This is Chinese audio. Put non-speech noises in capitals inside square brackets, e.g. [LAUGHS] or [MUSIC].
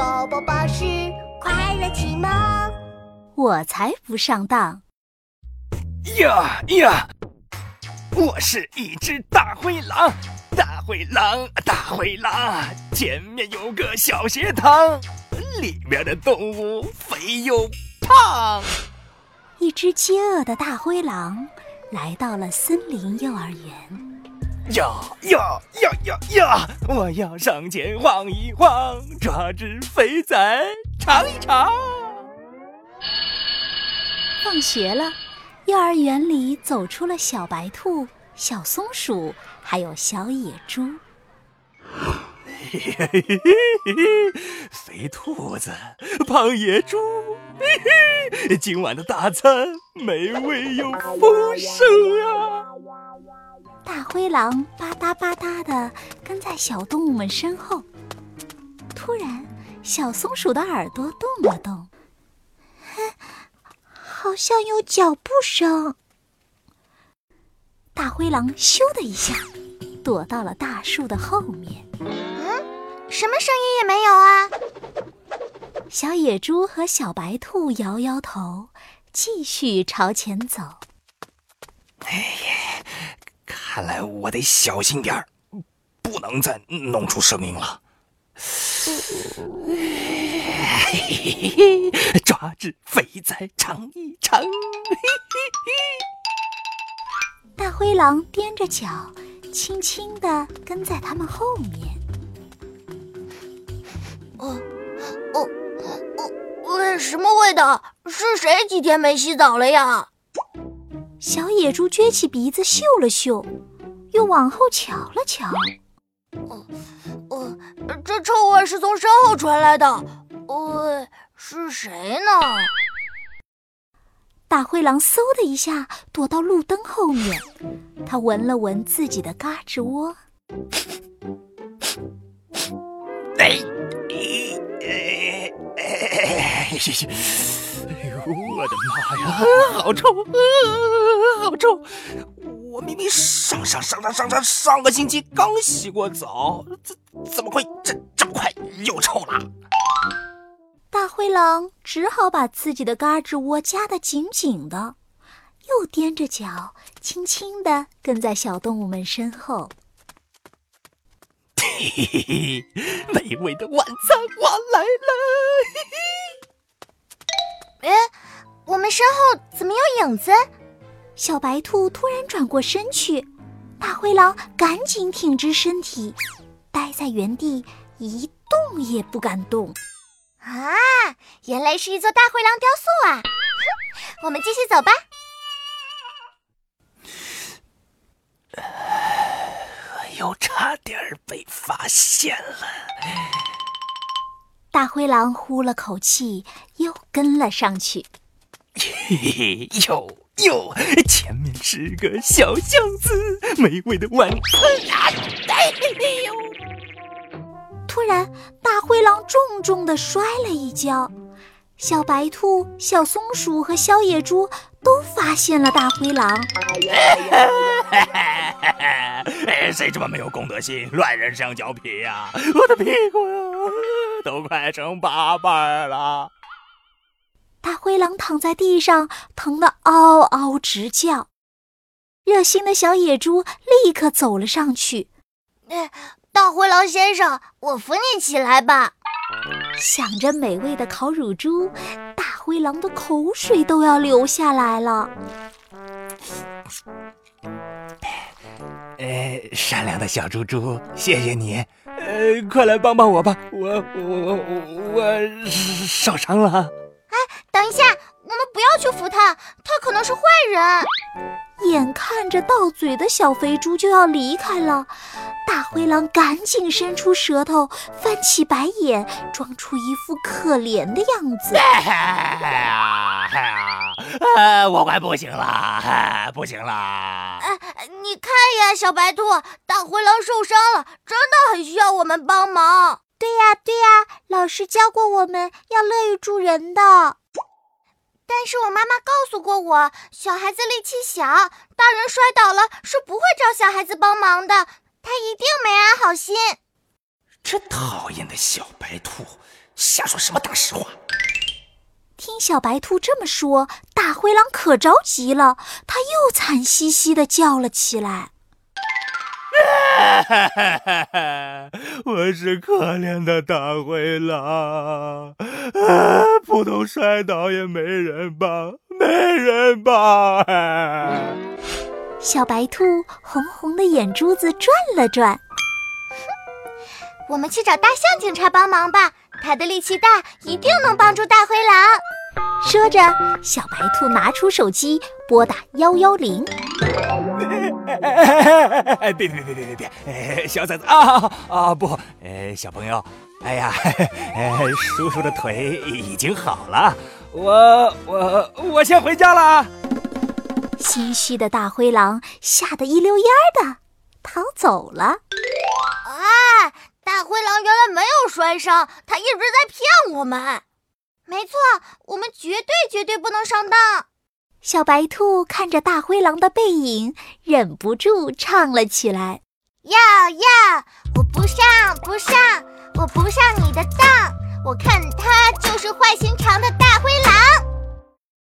宝宝巴士快乐启蒙，我才不上当！呀呀！我是一只大灰狼，大灰狼，大灰狼，前面有个小学堂，里面的动物肥又胖。一只饥饿的大灰狼来到了森林幼儿园。呀呀呀呀呀！我要上前晃一晃，抓只肥仔尝一尝。放学了，幼儿园里走出了小白兔、小松鼠，还有小野猪。嘿嘿嘿嘿嘿！肥兔子，胖野猪，嘿嘿！今晚的大餐美味又丰盛啊！大灰狼吧嗒吧嗒的跟在小动物们身后。突然，小松鼠的耳朵动了动，好像有脚步声。大灰狼咻的一下躲到了大树的后面。嗯，什么声音也没有啊！小野猪和小白兔摇摇头，继续朝前走。哎呀！看来我得小心点儿，不能再弄出声音了。[LAUGHS] 抓只肥仔尝一尝。[LAUGHS] 大灰狼踮着脚，轻轻地跟在他们后面。哦哦哦！什么味道？是谁几天没洗澡了呀？小野猪撅起鼻子嗅了嗅，又往后瞧了瞧。哦，哦，这臭味是从身后传来的。呃，是谁呢？大灰狼嗖的一下躲到路灯后面，他闻了闻自己的嘎吱窝。哎，哎，哎，哎呦，我的妈呀，好臭！好臭！明明上上上上上上上个星期刚洗过澡，怎怎么会这这么快又臭了？大灰狼只好把自己的嘎吱窝夹得紧紧的，又踮着脚，轻轻地跟在小动物们身后。嘿嘿嘿，美味的晚餐我来了！嘿嘿。哎，我们身后怎么有影子？小白兔突然转过身去，大灰狼赶紧挺直身体，待在原地一动也不敢动。啊，原来是一座大灰狼雕塑啊！哼，我们继续走吧。[SIGHS] 又差点被发现了。大灰狼呼了口气，又跟了上去。嘿 [LAUGHS] 嘿，有。哟，前面是个小巷子，美味的晚餐啊！哎呦！突然，大灰狼重重的摔了一跤，小白兔、小松鼠和小野猪都发现了大灰狼。[LAUGHS] 谁这么没有公德心，乱扔香蕉皮呀？我的屁股呀，都快成八瓣了！大灰狼躺在地上，疼得嗷嗷直叫。热心的小野猪立刻走了上去：“大灰狼先生，我扶你起来吧。”想着美味的烤乳猪，大灰狼的口水都要流下来了。呃，善良的小猪猪，谢谢你。呃，快来帮帮我吧，我我我我受伤了。等一下，我们不要去扶他，他可能是坏人。眼看着到嘴的小肥猪就要离开了，大灰狼赶紧伸出舌头，翻起白眼，装出一副可怜的样子。[LAUGHS] 啊，我快不行了，不行了！哎，你看呀，小白兔，大灰狼受伤了，真的很需要我们帮忙。对呀，对呀，老师教过我们要乐于助人的。但是我妈妈告诉过我，小孩子力气小，大人摔倒了是不会找小孩子帮忙的。他一定没安好心。这讨厌的小白兔，瞎说什么大实话！听小白兔这么说，大灰狼可着急了，他又惨兮兮的叫了起来：“ [LAUGHS] 我是可怜的大灰狼，扑通摔倒也没人帮，没人帮！”小白兔红红的眼珠子转了转，哼，我们去找大象警察帮忙吧，他的力气大，一定能帮助大灰狼。说着，小白兔拿出手机拨打幺幺零。哎别别别别别别！小崽子啊啊不！呃，小朋友，哎呀，叔叔的腿已经好了，我我我先回家了。心虚的大灰狼吓得一溜烟的逃走了。啊！大灰狼原来没有摔伤，他一直在骗我们。没错，我们绝对绝对不能上当。小白兔看着大灰狼的背影，忍不住唱了起来：“要要，我不上不上，我不上你的当。我看他就是坏心肠的大灰狼。”